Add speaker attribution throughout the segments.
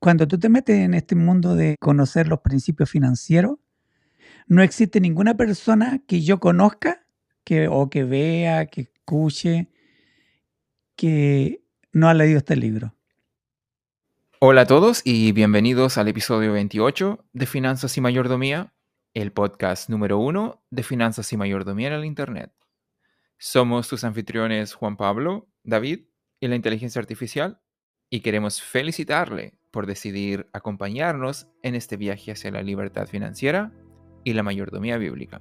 Speaker 1: Cuando tú te metes en este mundo de conocer los principios financieros, no existe ninguna persona que yo conozca que, o que vea, que escuche, que no ha leído este libro.
Speaker 2: Hola a todos y bienvenidos al episodio 28 de Finanzas y Mayordomía, el podcast número uno de Finanzas y Mayordomía en el Internet. Somos tus anfitriones Juan Pablo, David y la inteligencia artificial y queremos felicitarle por decidir acompañarnos en este viaje hacia la libertad financiera y la mayordomía bíblica.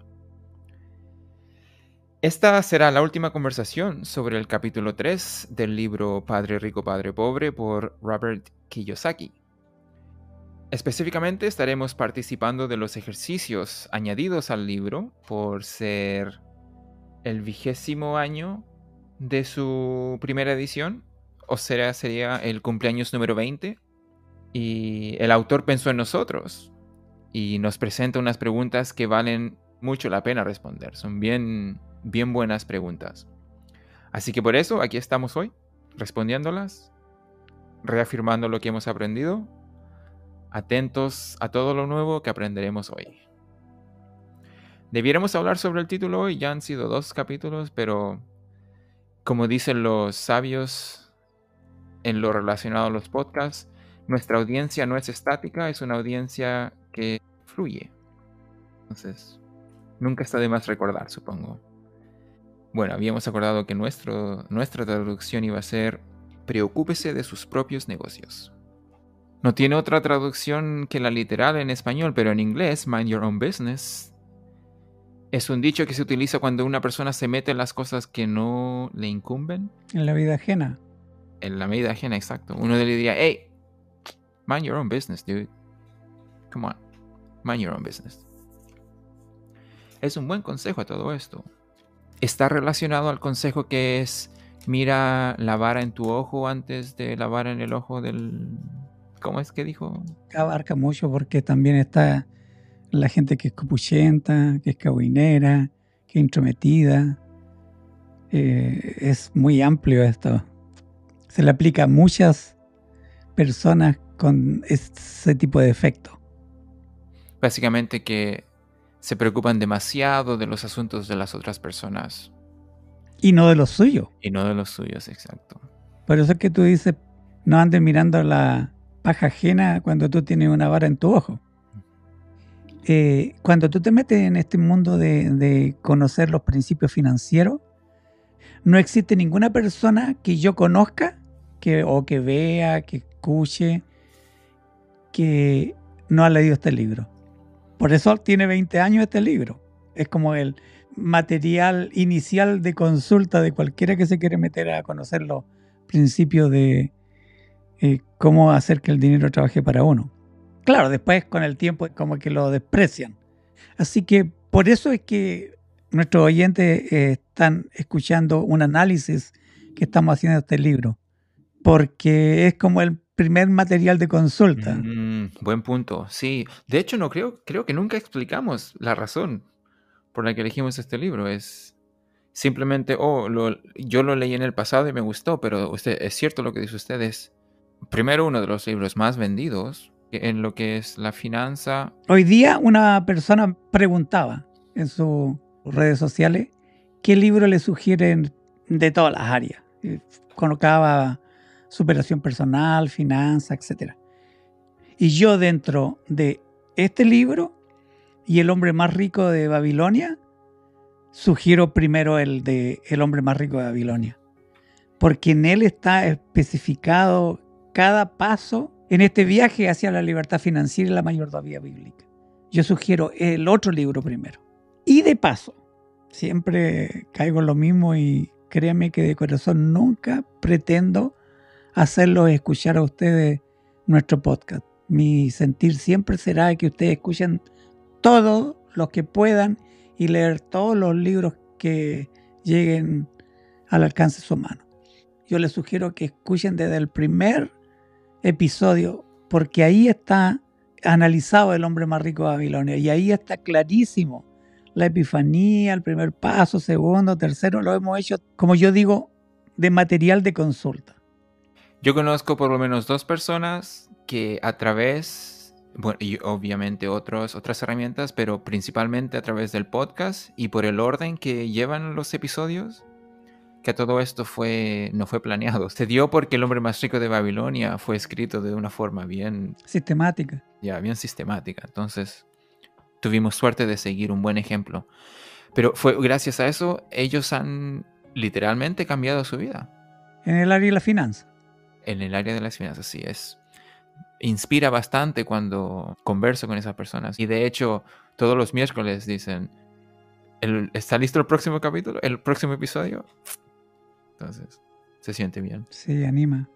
Speaker 2: Esta será la última conversación sobre el capítulo 3 del libro Padre Rico, Padre Pobre por Robert Kiyosaki. Específicamente estaremos participando de los ejercicios añadidos al libro por ser el vigésimo año de su primera edición, o será, sería el cumpleaños número 20 y el autor pensó en nosotros y nos presenta unas preguntas que valen mucho la pena responder. Son bien, bien buenas preguntas. Así que por eso aquí estamos hoy, respondiéndolas, reafirmando lo que hemos aprendido, atentos a todo lo nuevo que aprenderemos hoy. Debiéramos hablar sobre el título hoy, ya han sido dos capítulos, pero como dicen los sabios en lo relacionado a los podcasts, nuestra audiencia no es estática, es una audiencia que fluye. Entonces, nunca está de más recordar, supongo. Bueno, habíamos acordado que nuestro, nuestra traducción iba a ser Preocúpese de sus propios negocios. No tiene otra traducción que la literal en español, pero en inglés, Mind Your Own Business, es un dicho que se utiliza cuando una persona se mete en las cosas que no le incumben.
Speaker 1: En la vida ajena.
Speaker 2: En la vida ajena, exacto. Uno le diría, hey, Mind your own business, dude. Come on. Mind your own business. Es un buen consejo a todo esto. Está relacionado al consejo que es mira la vara en tu ojo antes de la vara en el ojo del... ¿Cómo es que dijo?
Speaker 1: Abarca mucho porque también está la gente que es copuchenta, que es cabuinera, que es intrometida. Eh, es muy amplio esto. Se le aplica a muchas personas con ese tipo de efecto.
Speaker 2: Básicamente que se preocupan demasiado de los asuntos de las otras personas.
Speaker 1: Y no de los suyos.
Speaker 2: Y no de los suyos, exacto.
Speaker 1: Por eso es que tú dices, no andes mirando la paja ajena cuando tú tienes una vara en tu ojo. Eh, cuando tú te metes en este mundo de, de conocer los principios financieros, no existe ninguna persona que yo conozca que, o que vea, que escuche, que no ha leído este libro. Por eso tiene 20 años este libro. Es como el material inicial de consulta de cualquiera que se quiere meter a conocer los principios de eh, cómo hacer que el dinero trabaje para uno. Claro, después con el tiempo es como que lo desprecian. Así que por eso es que nuestros oyentes eh, están escuchando un análisis que estamos haciendo de este libro. Porque es como el primer material de consulta.
Speaker 2: Mm, buen punto, sí. De hecho, no creo, creo que nunca explicamos la razón por la que elegimos este libro. Es simplemente, oh, yo lo leí en el pasado y me gustó, pero usted, es cierto lo que dice usted, es primero uno de los libros más vendidos en lo que es la finanza.
Speaker 1: Hoy día una persona preguntaba en sus redes sociales qué libro le sugieren de todas las áreas. Colocaba superación personal, finanzas, etc. Y yo dentro de este libro y El hombre más rico de Babilonia, sugiero primero el de El hombre más rico de Babilonia, porque en él está especificado cada paso en este viaje hacia la libertad financiera y la mayordomía bíblica. Yo sugiero el otro libro primero. Y de paso, siempre caigo en lo mismo y créanme que de corazón nunca pretendo hacerlos escuchar a ustedes nuestro podcast. Mi sentir siempre será que ustedes escuchen todos los que puedan y leer todos los libros que lleguen al alcance de su mano. Yo les sugiero que escuchen desde el primer episodio porque ahí está analizado el hombre más rico de Babilonia y ahí está clarísimo la epifanía, el primer paso, segundo, tercero, lo hemos hecho, como yo digo, de material de consulta.
Speaker 2: Yo conozco por lo menos dos personas que a través, bueno, y obviamente otros, otras herramientas, pero principalmente a través del podcast y por el orden que llevan los episodios, que todo esto fue, no fue planeado. Se dio porque el hombre más rico de Babilonia fue escrito de una forma bien...
Speaker 1: Sistemática.
Speaker 2: Ya, bien sistemática. Entonces, tuvimos suerte de seguir un buen ejemplo. Pero fue gracias a eso, ellos han literalmente cambiado su vida.
Speaker 1: En el área de la finanza.
Speaker 2: En el área de las finanzas, sí es. Inspira bastante cuando converso con esas personas. Y de hecho, todos los miércoles dicen, ¿está listo el próximo capítulo? ¿El próximo episodio? Entonces, se siente bien.
Speaker 1: Sí, anima.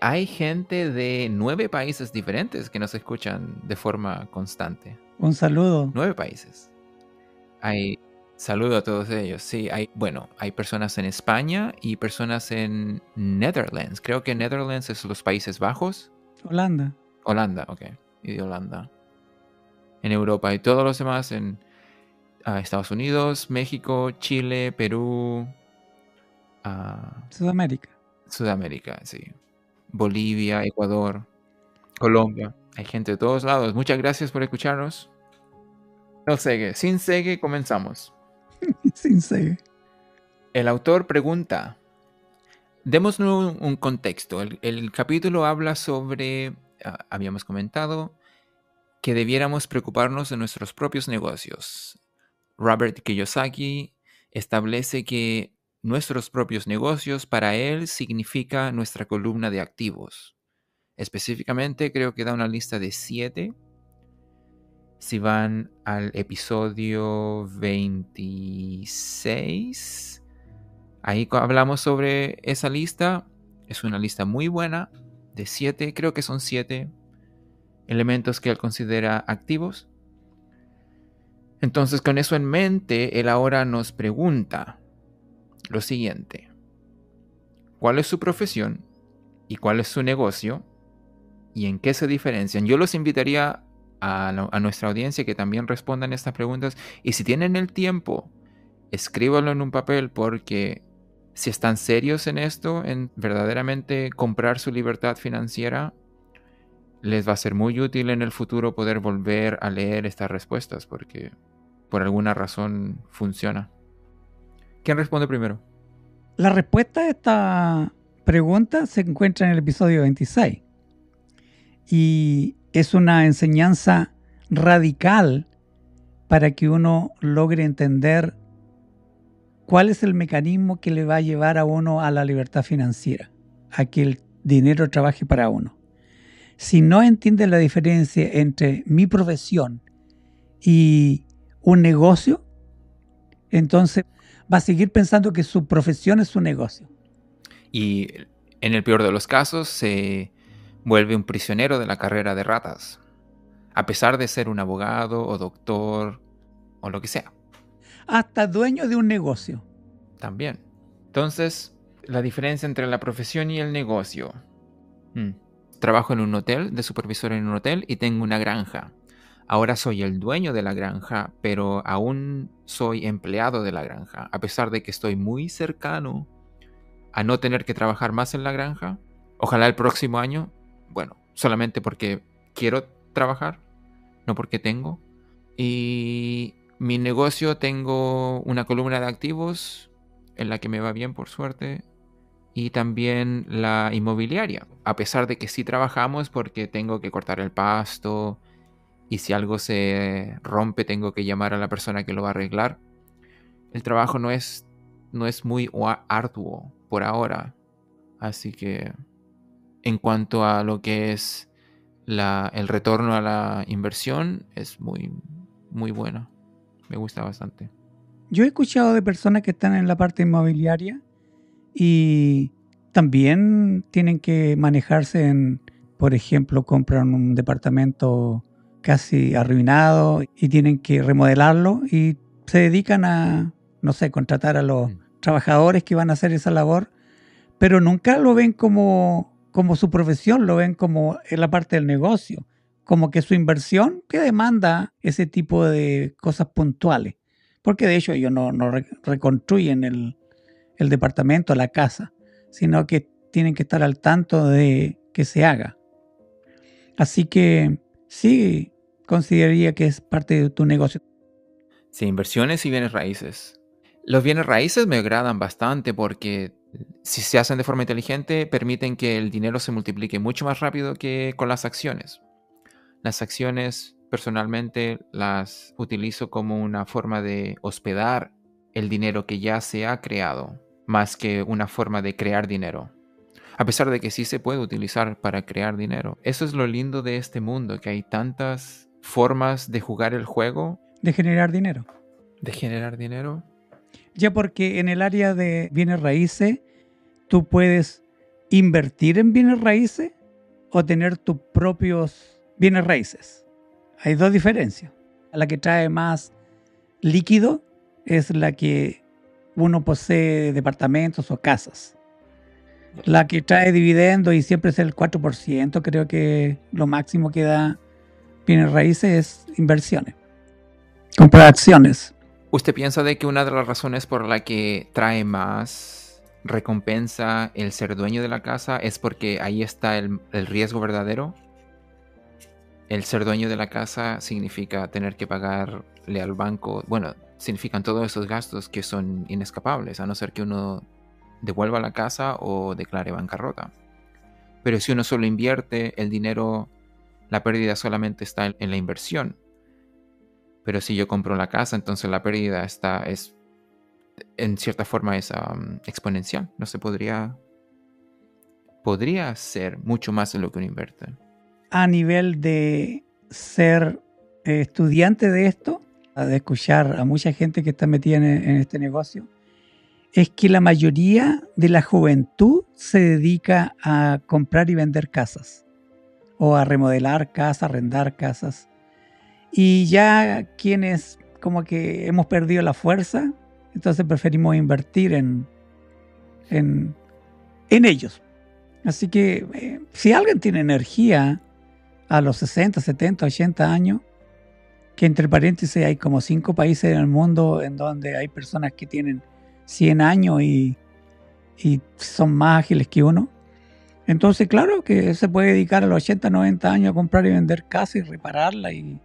Speaker 2: Hay gente de nueve países diferentes que nos escuchan de forma constante.
Speaker 1: Un saludo.
Speaker 2: Nueve países. Hay saludo a todos ellos. Sí, hay, bueno, hay personas en España y personas en Netherlands. Creo que Netherlands es los Países Bajos.
Speaker 1: Holanda.
Speaker 2: Holanda, ok. Y de Holanda. En Europa y todos los demás en ah, Estados Unidos, México, Chile, Perú,
Speaker 1: Sudamérica.
Speaker 2: Sudamérica, sí. Bolivia, Ecuador, Colombia. Hay gente de todos lados. Muchas gracias por escucharnos. No segue. Sin segue, comenzamos. El autor pregunta. Démosle un, contexto. El, capítulo habla sobre, ah, habíamos comentado, que debiéramos preocuparnos de nuestros propios negocios. Robert Kiyosaki establece que Nuestros propios negocios para él significa nuestra columna de activos. Específicamente creo que da una lista de siete. Si van al episodio 26, ahí hablamos sobre esa lista. Es una lista muy buena de siete, creo que son siete elementos que él considera activos. Entonces con eso en mente, él ahora nos pregunta, lo siguiente. ¿Cuál es su profesión y cuál es su negocio y en qué se diferencian? Yo los invitaría a, nuestra audiencia que también respondan estas preguntas y si tienen el tiempo, escríbanlo en un papel porque si están serios en esto, en verdaderamente comprar su libertad financiera, les va a ser muy útil en el futuro poder volver a leer estas respuestas porque por alguna razón funciona. ¿Quién responde primero?
Speaker 1: La respuesta a esta pregunta se encuentra en el episodio 26 y es una enseñanza radical para que uno logre entender cuál es el mecanismo que le va a llevar a uno a la libertad financiera, a que el dinero trabaje para uno. Si no entiende la diferencia entre mi profesión y un negocio, entonces va a seguir pensando que su profesión es su negocio.
Speaker 2: Y en el peor de los casos se vuelve un prisionero de la carrera de ratas, a pesar de ser un abogado o doctor o lo que sea.
Speaker 1: Hasta dueño de un negocio.
Speaker 2: También. Entonces, la diferencia entre la profesión y el negocio. Hmm. Trabajo en un hotel, de supervisor en un hotel y tengo una granja. Ahora soy el dueño de la granja, pero aún soy empleado de la granja, a pesar de que estoy muy cercano a no tener que trabajar más en la granja. Ojalá el próximo año, bueno, solamente porque quiero trabajar, no porque tengo. Y mi negocio tengo una columna de activos en la que me va bien por suerte y también la inmobiliaria, a pesar de que sí trabajamos porque tengo que cortar el pasto, y si algo se rompe tengo que llamar a la persona que lo va a arreglar. El trabajo no es, no es muy arduo por ahora. Así que en cuanto a lo que es la, el retorno a la inversión, es muy, muy bueno. Me gusta bastante.
Speaker 1: Yo he escuchado de personas que están en la parte inmobiliaria y también tienen que manejarse en, por ejemplo, compran un departamento casi arruinado y tienen que remodelarlo y se dedican a, no sé, contratar a los mm. trabajadores que van a hacer esa labor, pero nunca lo ven como, como su profesión, lo ven como en la parte del negocio, como que su inversión que demanda ese tipo de cosas puntuales, porque de hecho ellos no, no reconstruyen el, el departamento, la casa, sino que tienen que estar al tanto de que se haga. Así que sí, consideraría que es parte de tu negocio.
Speaker 2: Sí, inversiones y bienes raíces. Los bienes raíces me agradan bastante porque si se hacen de forma inteligente permiten que el dinero se multiplique mucho más rápido que con las acciones. Las acciones personalmente las utilizo como una forma de hospedar el dinero que ya se ha creado, más que una forma de crear dinero. A pesar de que sí se puede utilizar para crear dinero. Eso es lo lindo de este mundo, que hay tantas formas de jugar el juego.
Speaker 1: De generar dinero.
Speaker 2: De generar dinero.
Speaker 1: Ya porque en el área de bienes raíces, tú puedes invertir en bienes raíces o tener tus propios bienes raíces. Hay dos diferencias. La que trae más líquido es la que uno posee departamentos o casas. La que trae dividendos y siempre es el 4%, creo que lo máximo que da bienes raíces es inversiones. Comprar acciones.
Speaker 2: ¿Usted piensa de que una de las razones por la que trae más recompensa el ser dueño de la casa es porque ahí está el, el riesgo verdadero? El ser dueño de la casa significa tener que pagarle al banco, bueno, significan todos esos gastos que son inescapables, a no ser que uno devuelva la casa o declare bancarrota. Pero si uno solo invierte el dinero, la pérdida solamente está en la inversión. Pero si yo compro la casa, entonces la pérdida está, es, en cierta forma es exponencial. No se podría, podría ser mucho más de lo que uno invierte
Speaker 1: a nivel de ser eh, estudiante de esto, de escuchar a mucha gente que está metida en, este negocio, es que la mayoría de la juventud se dedica a comprar y vender casas, o a remodelar casas, arrendar casas. Y ya quienes como que hemos perdido la fuerza, entonces preferimos invertir en, en, ellos. Así que eh, si alguien tiene energía a los 60, 70, 80 años, que entre paréntesis hay como cinco países en el mundo en donde hay personas que tienen 100 años y, son más ágiles que uno. Entonces, claro que se puede dedicar a los 80, 90 años a comprar y vender casa y repararla. Y,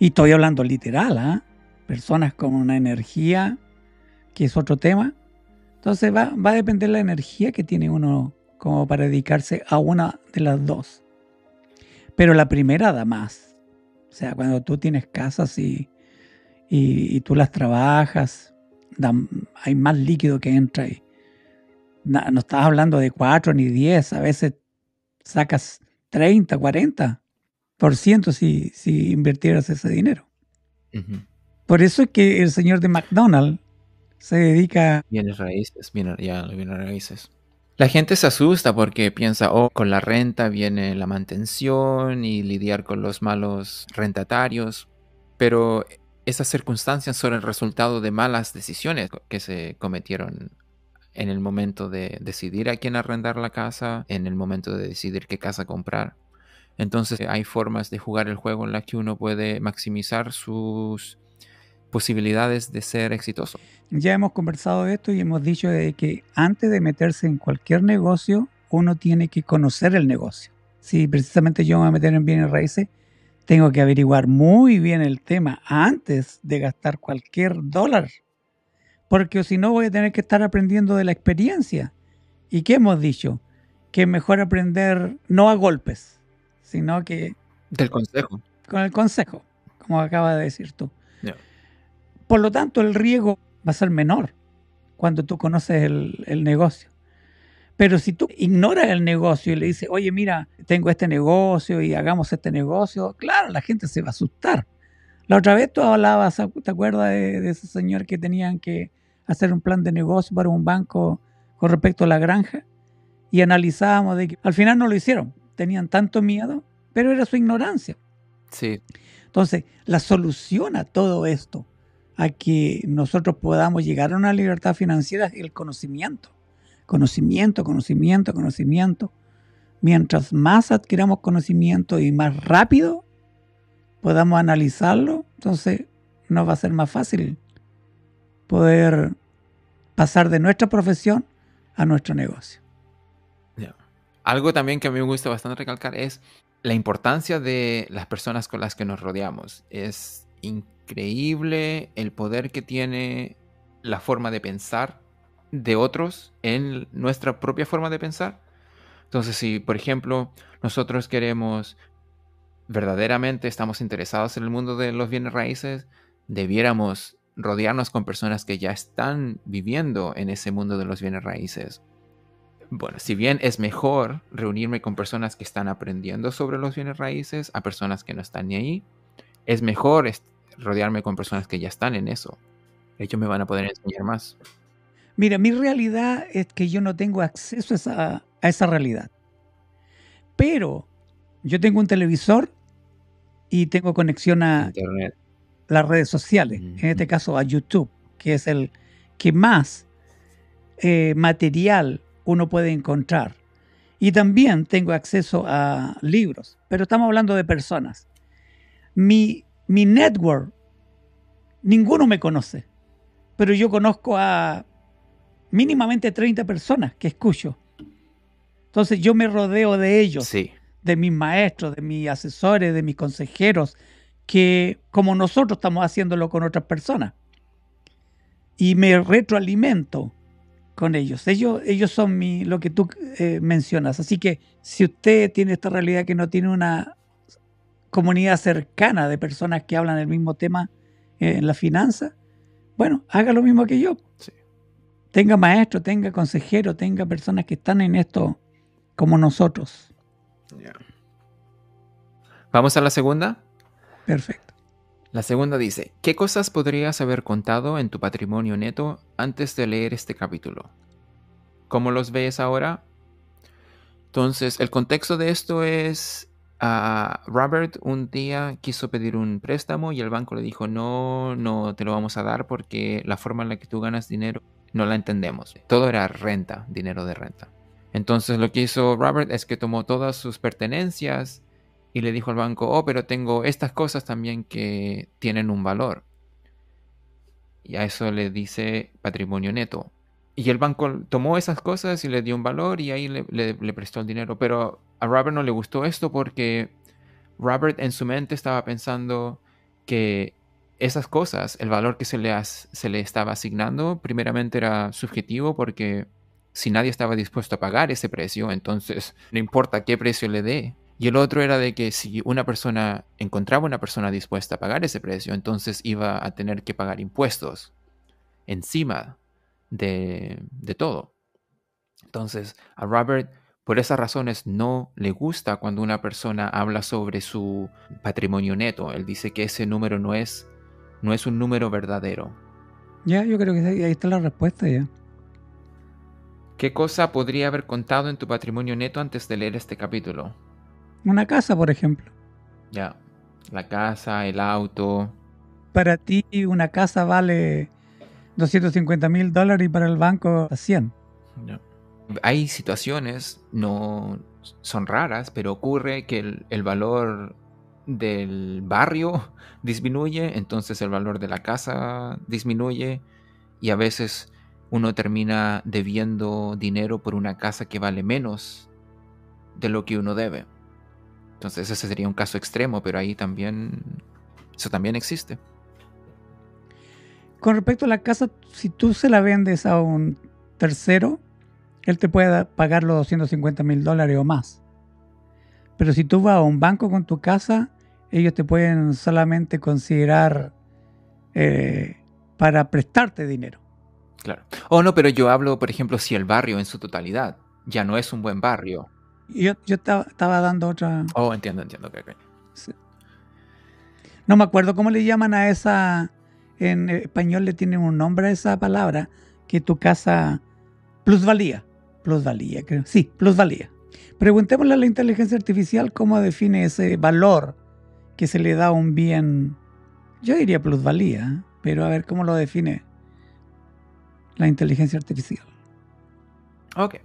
Speaker 1: estoy hablando literal, ¿ah? personas con una energía, que es otro tema. Entonces va, va a depender la energía que tiene uno como para dedicarse a una de las dos. Pero la primera da más. O sea, cuando tú tienes casas y, y, tú las trabajas, hay más líquido que entra ahí. No, estás hablando de 4 ni 10, a veces sacas 30, 40 por ciento si, si invirtieras ese dinero. Por eso es que el señor de McDonald's se dedica...
Speaker 2: Bienes raíces, ya, bienes raíces. La gente se asusta porque piensa, oh, con la renta viene la mantención y lidiar con los malos rentatarios, pero esas circunstancias son el resultado de malas decisiones que se cometieron en el momento de decidir a quién arrendar la casa, en el momento de decidir qué casa comprar. Entonces hay formas de jugar el juego en las que uno puede maximizar sus posibilidades de ser exitoso.
Speaker 1: Ya hemos conversado de esto y hemos dicho que antes de meterse en cualquier negocio, uno tiene que conocer el negocio. Si precisamente yo me voy a meter en bienes raíces, tengo que averiguar muy bien el tema antes de gastar cualquier dólar. Porque si no voy a tener que estar aprendiendo de la experiencia. ¿Y qué hemos dicho? Que mejor aprender no a golpes, sino que...
Speaker 2: Del consejo.
Speaker 1: Con el consejo, como acaba de decir tú. Por lo tanto, el riesgo va a ser menor cuando tú conoces el, negocio. Pero si tú ignoras el negocio y le dices, oye, mira, tengo este negocio y hagamos este negocio, claro, la gente se va a asustar. La otra vez tú hablabas, ¿te acuerdas de, ese señor que tenían que hacer un plan de negocio para un banco con respecto a la granja? Y analizábamos de que al final no lo hicieron. Tenían tanto miedo, pero era su ignorancia.
Speaker 2: Sí.
Speaker 1: Entonces, la solución a todo esto a que nosotros podamos llegar a una libertad financiera es el conocimiento. Conocimiento, conocimiento, conocimiento. Mientras más adquiramos conocimiento y más rápido podamos analizarlo, entonces nos va a ser más fácil poder pasar de nuestra profesión a nuestro negocio.
Speaker 2: Algo también que a mí me gusta bastante recalcar es la importancia de las personas con las que nos rodeamos. Es increíble el poder que tiene la forma de pensar de otros en nuestra propia forma de pensar. Entonces, si por ejemplo nosotros queremos verdaderamente estamos interesados en el mundo de los bienes raíces, debiéramos rodearnos con personas que ya están viviendo en ese mundo de los bienes raíces. Bueno, si bien es mejor reunirme con personas que están aprendiendo sobre los bienes raíces a personas que no están ni ahí, es mejor rodearme con personas que ya están en eso. Ellos me van a poder enseñar más.
Speaker 1: Mira, mi realidad es que yo no tengo acceso a esa, a esa realidad. Pero yo tengo un televisor y tengo conexión a Internet. las redes sociales, en este caso a YouTube, que es el que más eh, material uno puede encontrar. Y también tengo acceso a libros, pero estamos hablando de personas. Mi, mi network, ninguno me conoce, pero yo conozco a mínimamente 30 personas que escucho. Entonces yo me rodeo de ellos.
Speaker 2: Sí
Speaker 1: de mis maestros, de mis asesores, de mis consejeros, que como nosotros estamos haciéndolo con otras personas. Y me retroalimento con ellos. Ellos, ellos son mi, lo que tú eh, mencionas. Así que si usted tiene esta realidad que no tiene una comunidad cercana de personas que hablan el mismo tema en la finanza, bueno, haga lo mismo que yo. Tenga maestro, tenga consejero, tenga personas que están en esto como nosotros.
Speaker 2: Vamos a la segunda.
Speaker 1: Perfecto.
Speaker 2: La segunda dice, ¿qué cosas podrías haber contado en tu patrimonio neto antes de leer este capítulo? ¿Cómo los ves ahora? Entonces, el contexto de esto es, uh, Robert un día quiso pedir un préstamo y el banco le dijo, no, no te lo vamos a dar porque la forma en la que tú ganas dinero no la entendemos. Todo era renta, dinero de renta. Entonces lo que hizo Robert es que tomó todas sus pertenencias y le dijo al banco, oh, pero tengo estas cosas también que tienen un valor. Y a eso le dice patrimonio neto. Y el banco tomó esas cosas y le dio un valor y ahí le, prestó el dinero. Pero a Robert no le gustó esto porque Robert en su mente estaba pensando que esas cosas, el valor que se le, se le estaba asignando, primeramente era subjetivo porque si nadie estaba dispuesto a pagar ese precio, entonces no importa qué precio le dé. Y el otro era de que si una persona encontraba una persona dispuesta a pagar ese precio, entonces iba a tener que pagar impuestos encima de, de todo. Entonces, a Robert, por esas razones, no le gusta cuando una persona habla sobre su patrimonio neto. Él dice que ese número no es, no es un número verdadero.
Speaker 1: Ya, yo creo que ahí está la respuesta ya.
Speaker 2: ¿Qué cosa podría haber contado en tu patrimonio neto antes de leer este capítulo?
Speaker 1: Una casa, por ejemplo.
Speaker 2: Ya, la casa, el auto.
Speaker 1: Para ti una casa vale 250 mil dólares y para el banco 100.
Speaker 2: Hay situaciones, no son raras, pero ocurre que el, el valor del barrio disminuye, entonces el valor de la casa disminuye y a veces uno termina debiendo dinero por una casa que vale menos de lo que uno debe. Entonces ese sería un caso extremo, pero ahí también, eso también existe.
Speaker 1: Con respecto a la casa, si tú se la vendes a un tercero, él te puede pagar los 250 mil dólares o más. Pero si tú vas a un banco con tu casa, ellos te pueden solamente considerar eh, para prestarte dinero.
Speaker 2: Claro. Oh, no, pero yo hablo, por ejemplo, si el barrio en su totalidad ya no es un buen barrio.
Speaker 1: Yo, yo estaba, dando otra.
Speaker 2: Oh, entiendo, entiendo.
Speaker 1: No me acuerdo cómo le llaman a esa. En español le tienen un nombre a esa palabra, que tu casa. Plusvalía. Plusvalía, creo. Sí, plusvalía. Preguntémosle a la inteligencia artificial cómo define ese valor que se le da a un bien. Yo diría plusvalía, pero a ver cómo lo define la inteligencia artificial.
Speaker 2: Ok.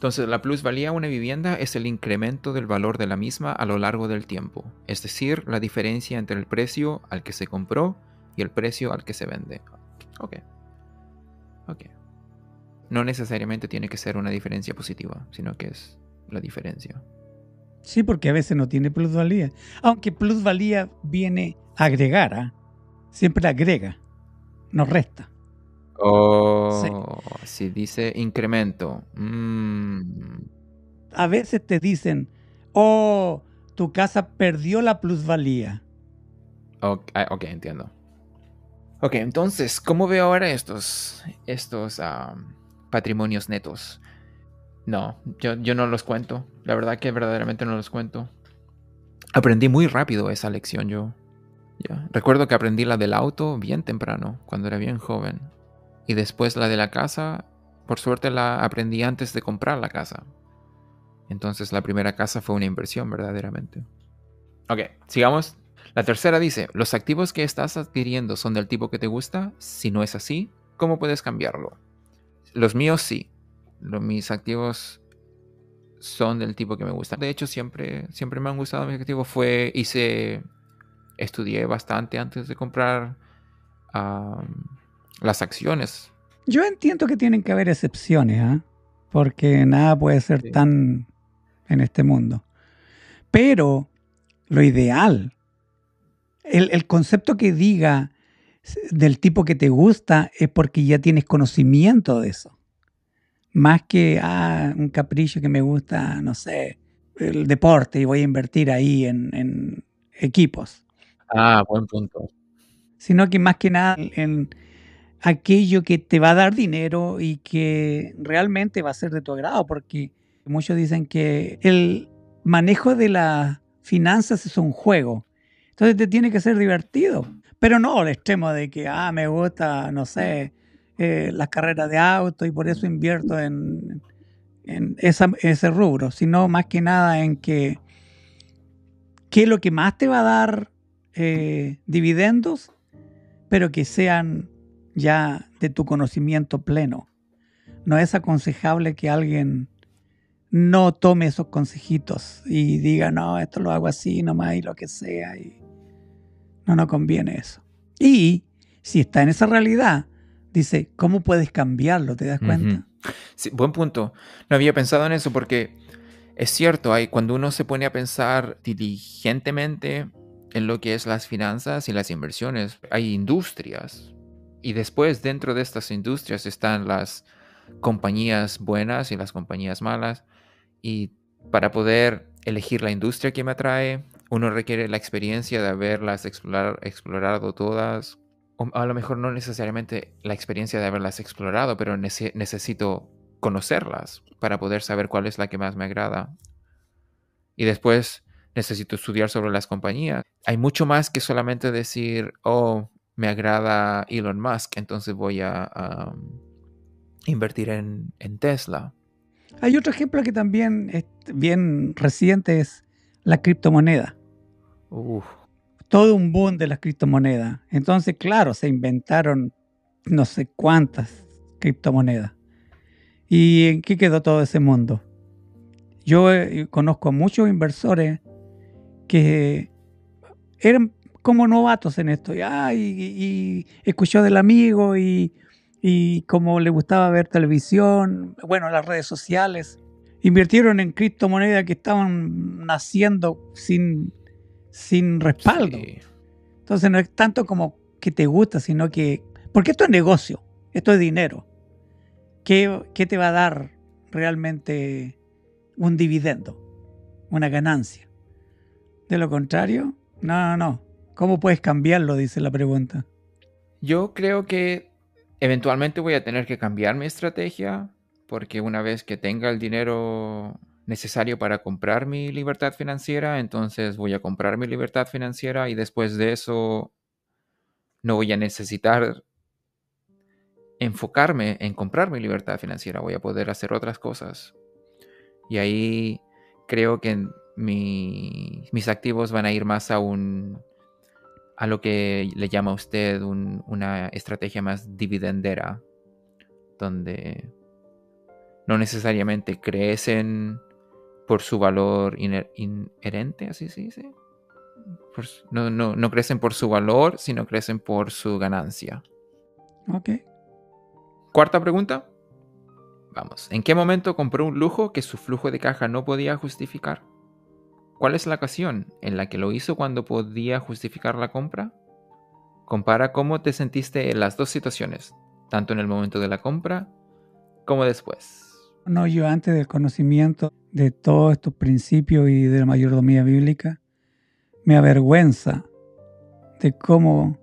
Speaker 2: Entonces, la plusvalía de una vivienda es el incremento del valor de la misma a lo largo del tiempo, es decir, la diferencia entre el precio al que se compró y el precio al que se vende. Ok. Ok. No necesariamente tiene que ser una diferencia positiva, sino que es la diferencia.
Speaker 1: Sí, porque a veces no tiene plusvalía. Aunque plusvalía viene agregar, ¿ah? siempre agrega, no resta.
Speaker 2: Oh, si dice incremento. Mm.
Speaker 1: A veces te dicen, oh, tu casa perdió la plusvalía.
Speaker 2: Ok, ah, ok, entiendo. Ok, entonces, ¿cómo veo ahora estos, estos patrimonios netos? No, yo, yo no los cuento. La verdad que verdaderamente no los cuento. Aprendí muy rápido esa lección yo. Recuerdo que aprendí la del auto bien temprano, cuando era bien joven. Y después la de la casa, por suerte la aprendí antes de comprar la casa. Entonces la primera casa fue una inversión verdaderamente. Ok, sigamos. La tercera dice, ¿los activos que estás adquiriendo son del tipo que te gusta? Si no es así, ¿cómo puedes cambiarlo? Los míos sí. Los, mis activos son del tipo que me gusta. De hecho, siempre, siempre me han gustado mis activos. Fue, hice, estudié bastante antes de comprar las acciones.
Speaker 1: Yo entiendo que tienen que haber excepciones, ¿ah? porque nada puede ser tan en este mundo. Pero lo ideal, el, concepto que diga del tipo que te gusta es porque ya tienes conocimiento de eso. Más que ah, un capricho que me gusta, no sé, el deporte y voy a invertir ahí en, en equipos.
Speaker 2: Ah, buen punto.
Speaker 1: Sino que más que nada en aquello que te va a dar dinero y que realmente va a ser de tu agrado, porque muchos dicen que el manejo de las finanzas es un juego. Entonces te tiene que ser divertido. Pero no al extremo de que, ah, me gusta, no sé, eh, las carreras de auto y por eso invierto en, en ese rubro, sino más que nada en que qué es lo que más te va a dar eh, dividendos, pero que sean ya de tu conocimiento pleno. No es aconsejable que alguien no tome esos consejitos y diga, no, esto lo hago así nomás y lo que sea. Y no nos conviene eso. Y si está en esa realidad, dice, ¿cómo puedes cambiarlo? ¿Te das cuenta?
Speaker 2: sí, buen punto. No había pensado en eso porque es cierto, hay, cuando uno se pone a pensar diligentemente en lo que es las finanzas y las inversiones, hay industrias y después dentro de estas industrias están las compañías buenas y las compañías malas. Y para poder elegir la industria que me atrae, uno requiere la experiencia de haberlas explorado todas. A lo mejor no necesariamente la experiencia de haberlas explorado, pero necesito conocerlas para poder saber cuál es la que más me agrada. Y después necesito estudiar sobre las compañías. Hay mucho más que solamente decir, oh, me agrada Elon Musk, entonces voy a, invertir en, Tesla.
Speaker 1: Hay otro ejemplo que también es bien reciente, es la criptomoneda. Todo un boom de las criptomonedas. Entonces, claro, se inventaron no sé cuántas criptomonedas. ¿Y en qué quedó todo ese mundo? Yo eh, conozco a muchos inversores que eran como novatos en esto. Y, escuchó del amigo y, y como le gustaba ver televisión, bueno, las redes sociales. Invirtieron en criptomonedas que estaban naciendo sin, sin respaldo. Entonces no es tanto como que te gusta, sino que... Porque esto es negocio, esto es dinero. ¿Qué, qué te va a dar realmente un dividendo, una ganancia? De lo contrario, no, no, no. ¿Cómo puedes cambiarlo? Dice la pregunta.
Speaker 2: Yo creo que eventualmente voy a tener que cambiar mi estrategia porque una vez que tenga el dinero necesario para comprar mi libertad financiera, entonces voy a comprar mi libertad financiera y después de eso no voy a necesitar enfocarme en comprar mi libertad financiera, voy a poder hacer otras cosas. Y ahí creo que mis activos van a ir más a un a lo que le llama usted una estrategia más dividendera, donde no necesariamente crecen por su valor inherente, así se dice. no, no, crecen por su valor, sino crecen por su ganancia.
Speaker 1: Ok.
Speaker 2: Cuarta pregunta. Vamos. ¿En qué momento compró un lujo que su flujo de caja no podía justificar? ¿Cuál es la ocasión en la que lo hizo cuando podía justificar la compra? Compara cómo te sentiste en las dos situaciones, tanto en el momento de la compra como después.
Speaker 1: No, yo antes del conocimiento de todos estos principios y de la mayordomía bíblica, me avergüenza de cómo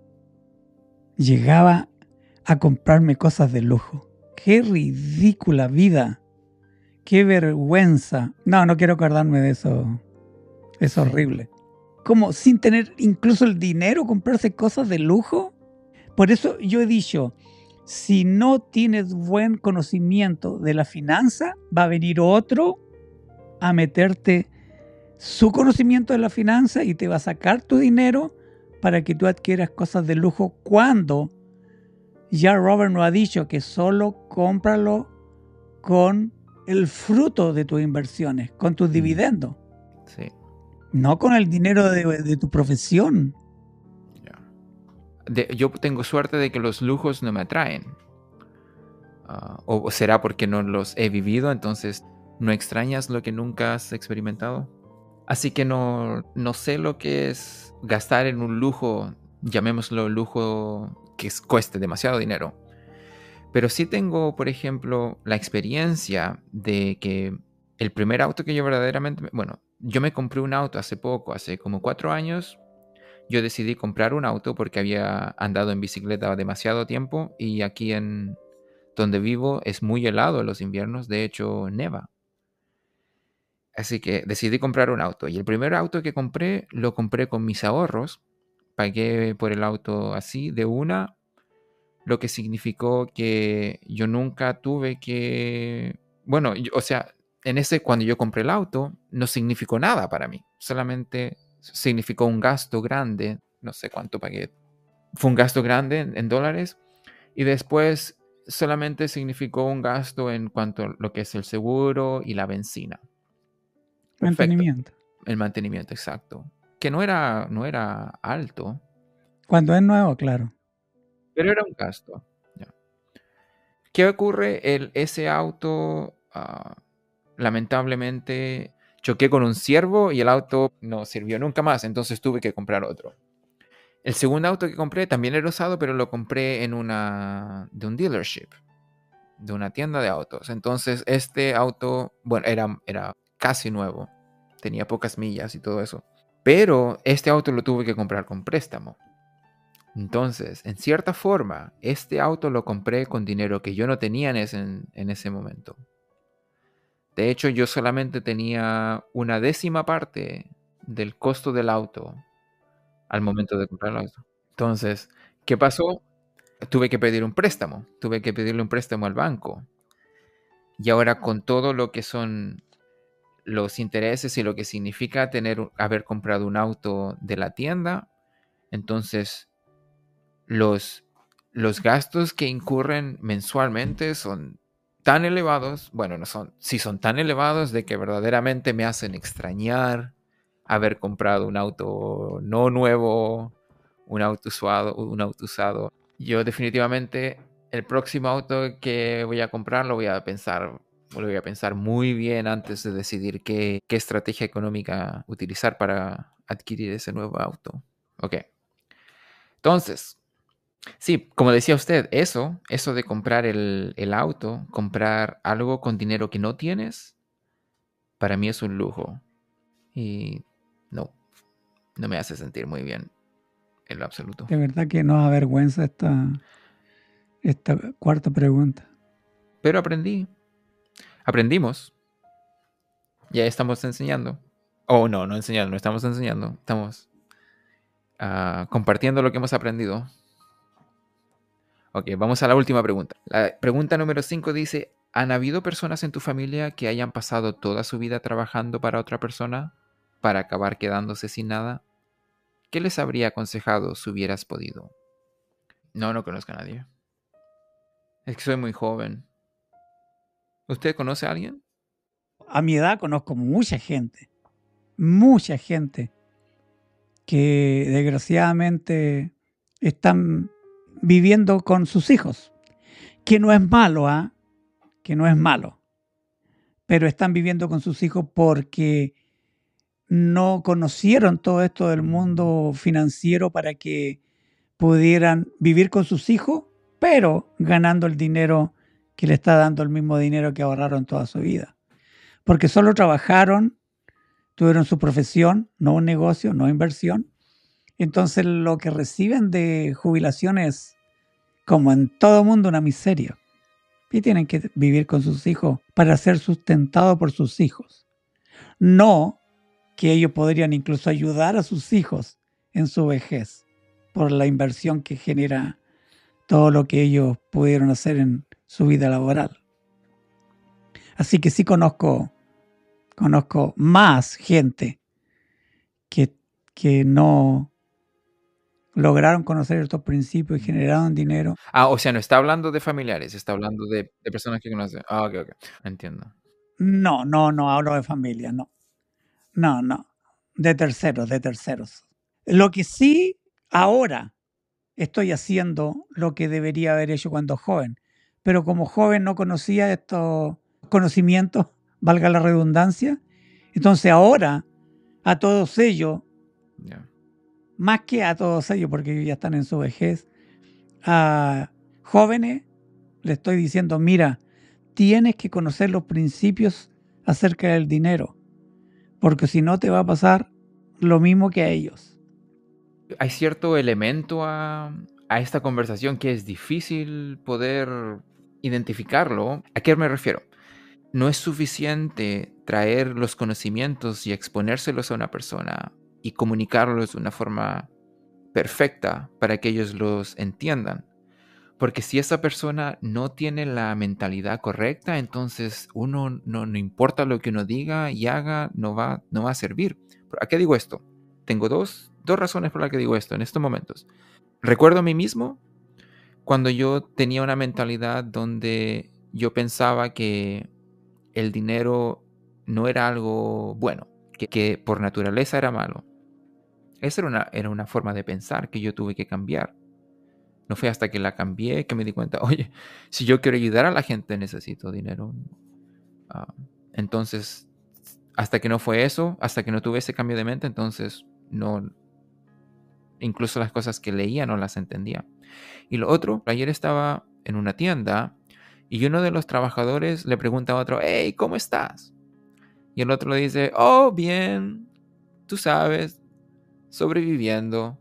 Speaker 1: llegaba a comprarme cosas de lujo. Qué ridícula vida. Qué vergüenza. No, no quiero acordarme de eso. Es horrible. Como sin tener incluso el dinero comprarse cosas de lujo. Por eso yo he dicho, si no tienes buen conocimiento de la finanza, va a venir otro a meterte su conocimiento de la finanza y te va a sacar tu dinero para que tú adquieras cosas de lujo cuando ya Robert nos ha dicho que solo cómpralo con el fruto de tus inversiones, con tus dividendos.
Speaker 2: Sí.
Speaker 1: No con el dinero de, tu profesión.
Speaker 2: yo tengo suerte de que los lujos no me atraen. Ah, o será porque no los he vivido, entonces no extrañas lo que nunca has experimentado. Así que no, no sé lo que es gastar en un lujo, llamémoslo lujo que cueste demasiado dinero. Pero sí tengo, por ejemplo, la experiencia de que el primer auto que yo verdaderamente, bueno, yo me compré un auto hace poco, hace como cuatro años. Yo decidí comprar un auto porque había andado en bicicleta demasiado tiempo y aquí en donde vivo es muy helado en los inviernos, de hecho neva. Así que decidí comprar un auto. Y el primer auto que compré lo compré con mis ahorros. Pagué por el auto así de una. Lo que significó que yo nunca tuve que... Bueno, o sea, en ese cuando yo compré el auto no significó nada para mí. Solamente significó un gasto grande. No sé cuánto pagué. Fue un gasto grande en, dólares. Y después solamente significó un gasto en cuanto a lo que es el seguro y la benzina.
Speaker 1: Mantenimiento.
Speaker 2: El mantenimiento, exacto. Que no era, no era alto.
Speaker 1: Cuando es nuevo, claro.
Speaker 2: Pero era un gasto. ¿Qué ocurre? El, ese auto, ah, lamentablemente, choqué con un ciervo y el auto no sirvió nunca más, entonces tuve que comprar otro. El segundo auto que compré también era usado, pero lo compré en una de un dealership, de una tienda de autos. Entonces este auto, bueno, era, era casi nuevo. Tenía pocas millas y todo eso. Pero este auto lo tuve que comprar con préstamo. Entonces, en cierta forma, este auto lo compré con dinero que yo no tenía en ese, en ese momento. De hecho, yo solamente tenía una décima parte del costo del auto al momento de comprarlo. Entonces, ¿qué pasó? Tuve que pedir un préstamo. Tuve que pedirle un préstamo al banco. Y ahora con todo lo que son los intereses y lo que significa tener, haber comprado un auto de la tienda, entonces los, los gastos que incurren mensualmente son tan elevados, bueno, no son, sí son tan elevados de que verdaderamente me hacen extrañar haber comprado un auto no nuevo, un auto usado, un auto usado. Yo definitivamente el próximo auto que voy a comprar lo voy a pensar lo voy a pensar muy bien antes de decidir qué, estrategia económica utilizar para adquirir ese nuevo auto. Ok. Entonces, sí, como decía usted, eso, eso de comprar el, el auto, comprar algo con dinero que no tienes, para mí es un lujo. Y no, no me hace sentir muy bien en lo absoluto.
Speaker 1: De verdad que no avergüenza esta, esta cuarta pregunta.
Speaker 2: Pero aprendí, aprendimos. Ya estamos enseñando. Oh, no, no enseñando, no estamos enseñando. Estamos ah, compartiendo lo que hemos aprendido. Ok, vamos a la última pregunta. La pregunta número 5 dice, ¿han habido personas en tu familia que hayan pasado toda su vida trabajando para otra persona para acabar quedándose sin nada? ¿Qué les habría aconsejado si hubieras podido? No, no conozco a nadie. Es que soy muy joven. ¿Usted conoce a alguien?
Speaker 1: A mi edad conozco mucha gente, mucha gente que desgraciadamente están viviendo con sus hijos, que no es malo, ¿ah? Que no es malo, pero están viviendo con sus hijos porque no conocieron todo esto del mundo financiero para que pudieran vivir con sus hijos, pero ganando el dinero que le está dando el mismo dinero que ahorraron toda su vida. Porque solo trabajaron, tuvieron su profesión, no un negocio, no inversión. Entonces lo que reciben de jubilación es, como en todo mundo, una miseria. Y tienen que vivir con sus hijos para ser sustentados por sus hijos. No que ellos podrían incluso ayudar a sus hijos en su vejez por la inversión que genera todo lo que ellos pudieron hacer en su vida laboral. Así que sí conozco, conozco más gente que, que no lograron conocer estos principios y generaron dinero.
Speaker 2: Ah, o sea, no está hablando de familiares, está hablando de, de personas que conocen. Ah, ok, ok, entiendo.
Speaker 1: No, no, no hablo de familia, no. No, no. De terceros, de terceros. Lo que sí ahora estoy haciendo lo que debería haber hecho cuando joven, pero como joven no conocía estos conocimientos, valga la redundancia, entonces ahora a todos ellos, más que a todos ellos, porque ellos ya están en su vejez, a jóvenes le estoy diciendo, mira, tienes que conocer los principios acerca del dinero porque si no te va a pasar lo mismo que a ellos.
Speaker 2: Hay cierto elemento a, esta conversación que es difícil poder identificarlo. ¿A qué me refiero? No es suficiente traer los conocimientos y exponérselos a una persona y comunicarlos de una forma perfecta para que ellos los entiendan. Porque si esa persona no tiene la mentalidad correcta, entonces uno no, importa lo que uno diga y haga, no va, no va a servir. ¿A qué digo esto? Tengo dos, dos razones por las que digo esto en estos momentos. Recuerdo a mí mismo cuando yo tenía una mentalidad donde yo pensaba que el dinero no era algo bueno, que, que por naturaleza era malo. Esa era una, era una forma de pensar que yo tuve que cambiar. No fue hasta que la cambié que me di cuenta, oye, si yo quiero ayudar a la gente necesito dinero. Ah, entonces, hasta que no fue eso, hasta que no tuve ese cambio de mente, entonces no, incluso las cosas que leía no las entendía. Y lo otro, ayer estaba en una tienda y uno de los trabajadores le pregunta a otro, hey, ¿cómo estás? Y el otro le dice, oh, bien, tú sabes, sobreviviendo.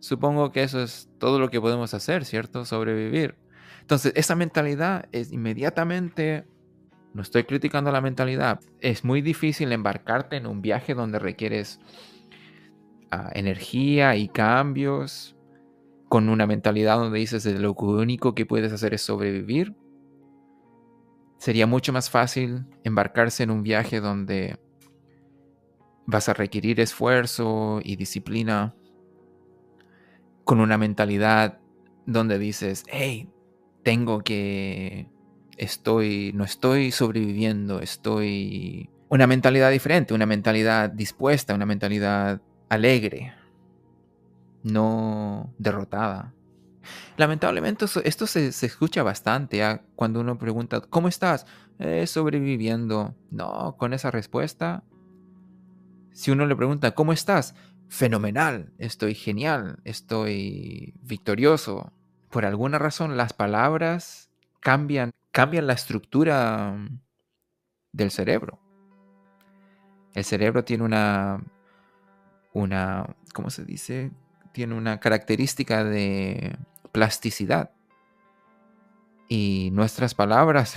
Speaker 2: Supongo que eso es todo lo que podemos hacer, ¿cierto? Sobrevivir. Entonces, esa mentalidad es inmediatamente, no estoy criticando la mentalidad, es muy difícil embarcarte en un viaje donde requieres ah, energía y cambios, con una mentalidad donde dices lo único que puedes hacer es sobrevivir. Sería mucho más fácil embarcarse en un viaje donde vas a requerir esfuerzo y disciplina con una mentalidad donde dices, hey, tengo que, estoy, no estoy sobreviviendo, estoy... Una mentalidad diferente, una mentalidad dispuesta, una mentalidad alegre, no derrotada. Lamentablemente esto se, escucha bastante ¿ah? cuando uno pregunta, ¿cómo estás? Eh, sobreviviendo. No, con esa respuesta, si uno le pregunta, ¿cómo estás? fenomenal, estoy genial, estoy victorioso. Por alguna razón las palabras cambian, cambian la estructura del cerebro. El cerebro tiene una, una, ¿cómo se dice? Tiene una característica de plasticidad. Y nuestras palabras,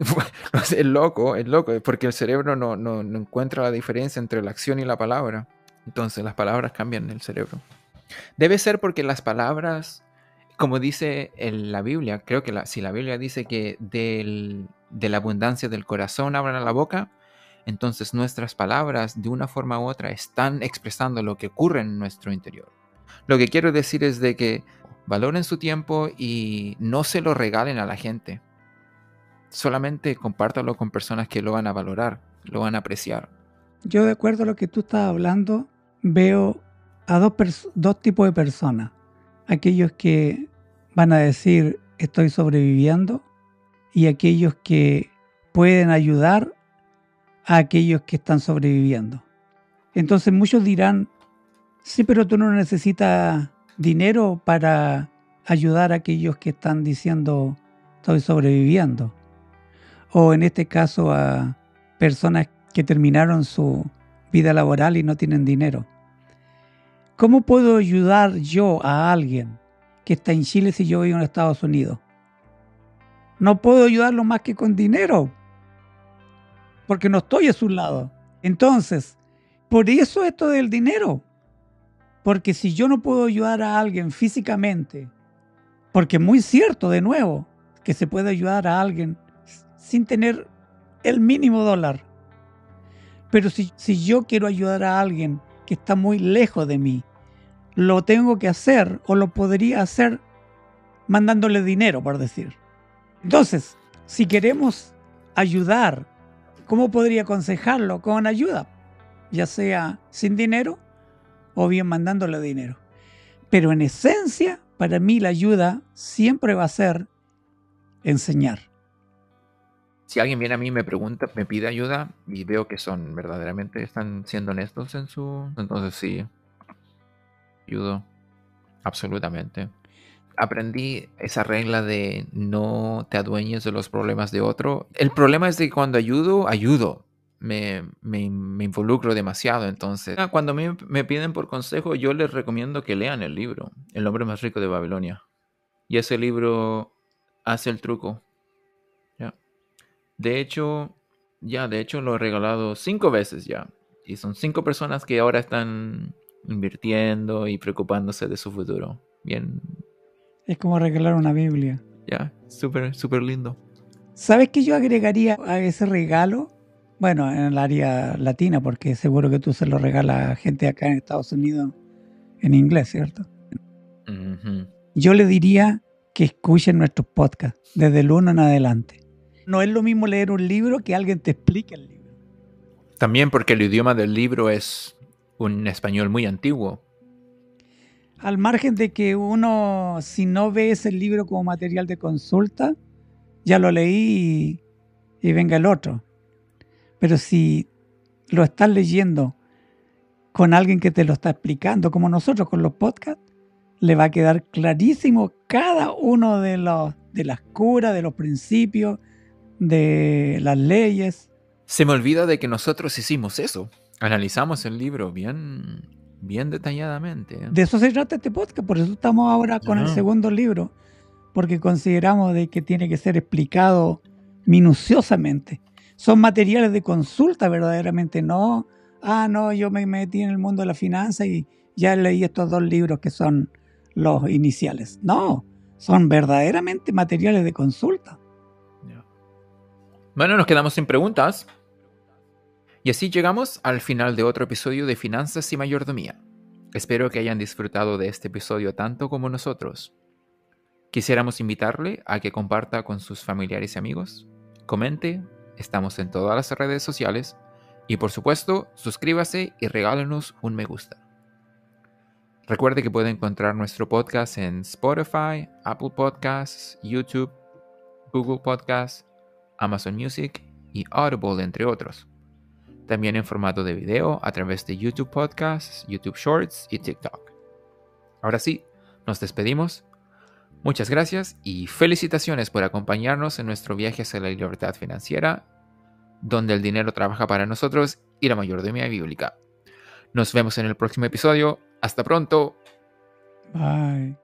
Speaker 2: es loco, es loco, porque el cerebro no, no encuentra la diferencia entre la acción y la palabra. Entonces las palabras cambian el cerebro. Debe ser porque las palabras, como dice en la Biblia, creo que si la Biblia dice que de la abundancia del corazón abran la boca, entonces nuestras palabras de una forma u otra están expresando lo que ocurre en nuestro interior. Lo que quiero decir es de que valoren su tiempo y no se lo regalen a la gente. Solamente compártalo con personas que lo van a valorar, lo van a apreciar.
Speaker 1: Yo de acuerdo a lo que tú estás hablando, veo a dos, dos tipos de personas. Aquellos que van a decir estoy sobreviviendo y aquellos que pueden ayudar a aquellos que están sobreviviendo. Entonces muchos dirán, sí, pero tú no necesitas dinero para ayudar a aquellos que están diciendo estoy sobreviviendo. O en este caso a personas que terminaron su vida laboral y no tienen dinero. ¿Cómo puedo ayudar yo a alguien que está en Chile si yo vivo en Estados Unidos? No puedo ayudarlo más que con dinero, porque no estoy a su lado. Entonces, por eso esto del dinero. Porque si yo no puedo ayudar a alguien físicamente, porque muy cierto, de nuevo, que se puede ayudar a alguien sin tener el mínimo dólar. Pero si, si yo quiero ayudar a alguien que está muy lejos de mí, lo tengo que hacer o lo podría hacer mandándole dinero, por decir. Entonces, si queremos ayudar, ¿cómo podría aconsejarlo? Con ayuda, ya sea sin dinero o bien mandándole dinero. Pero en esencia, para mí la ayuda siempre va a ser enseñar.
Speaker 2: Si alguien viene a mí y me pregunta, me pide ayuda y veo que son verdaderamente, están siendo honestos en su... Entonces sí, ayudo. Absolutamente. Aprendí esa regla de no te adueñes de los problemas de otro. El problema es de que cuando ayudo, ayudo. Me, me, involucro demasiado. Entonces, ah, cuando me, me piden por consejo, yo les recomiendo que lean el libro, El hombre más rico de Babilonia. Y ese libro hace el truco. Ya. De hecho, ya, de hecho lo he regalado cinco veces ya. Y son cinco personas que ahora están invirtiendo y preocupándose de su futuro. Bien.
Speaker 1: Es como regalar una Biblia.
Speaker 2: Ya, súper, súper lindo.
Speaker 1: ¿Sabes qué yo agregaría a ese regalo? Bueno, en el área latina, porque seguro que tú se lo regalas a gente acá en Estados Unidos en inglés, ¿cierto? Yo le diría que escuchen nuestros podcasts desde el uno en adelante. No es lo mismo leer un libro que alguien te explique el libro.
Speaker 2: También porque el idioma del libro es un español muy antiguo.
Speaker 1: Al margen de que uno, si no ve ese libro como material de consulta, ya lo leí y, venga el otro. Pero si lo estás leyendo con alguien que te lo está explicando, como nosotros con los podcasts, le va a quedar clarísimo cada uno de, los, de las curas, de los principios, de las leyes.
Speaker 2: Se me olvida de que nosotros hicimos eso. Analizamos el libro bien, bien detalladamente. ¿eh?
Speaker 1: De eso se trata este podcast, por eso estamos ahora con el segundo libro, porque consideramos de que tiene que ser explicado minuciosamente. Son materiales de consulta verdaderamente, no, ah, no, yo me metí en el mundo de la finanza y ya leí estos dos libros que son los iniciales. No, son verdaderamente materiales de consulta.
Speaker 2: Bueno, nos quedamos sin preguntas. Y así llegamos al final de otro episodio de Finanzas y Mayordomía. Espero que hayan disfrutado de este episodio tanto como nosotros. Quisiéramos invitarle a que comparta con sus familiares y amigos, comente, estamos en todas las redes sociales y por supuesto suscríbase y regálenos un me gusta. Recuerde que puede encontrar nuestro podcast en Spotify, Apple Podcasts, YouTube, Google Podcasts, Amazon Music y Audible, entre otros también en formato de video a través de YouTube Podcasts, YouTube Shorts y TikTok. Ahora sí, nos despedimos. Muchas gracias y felicitaciones por acompañarnos en nuestro viaje hacia la libertad financiera, donde el dinero trabaja para nosotros y la mayordomía bíblica. Nos vemos en el próximo episodio. Hasta pronto.
Speaker 1: Bye.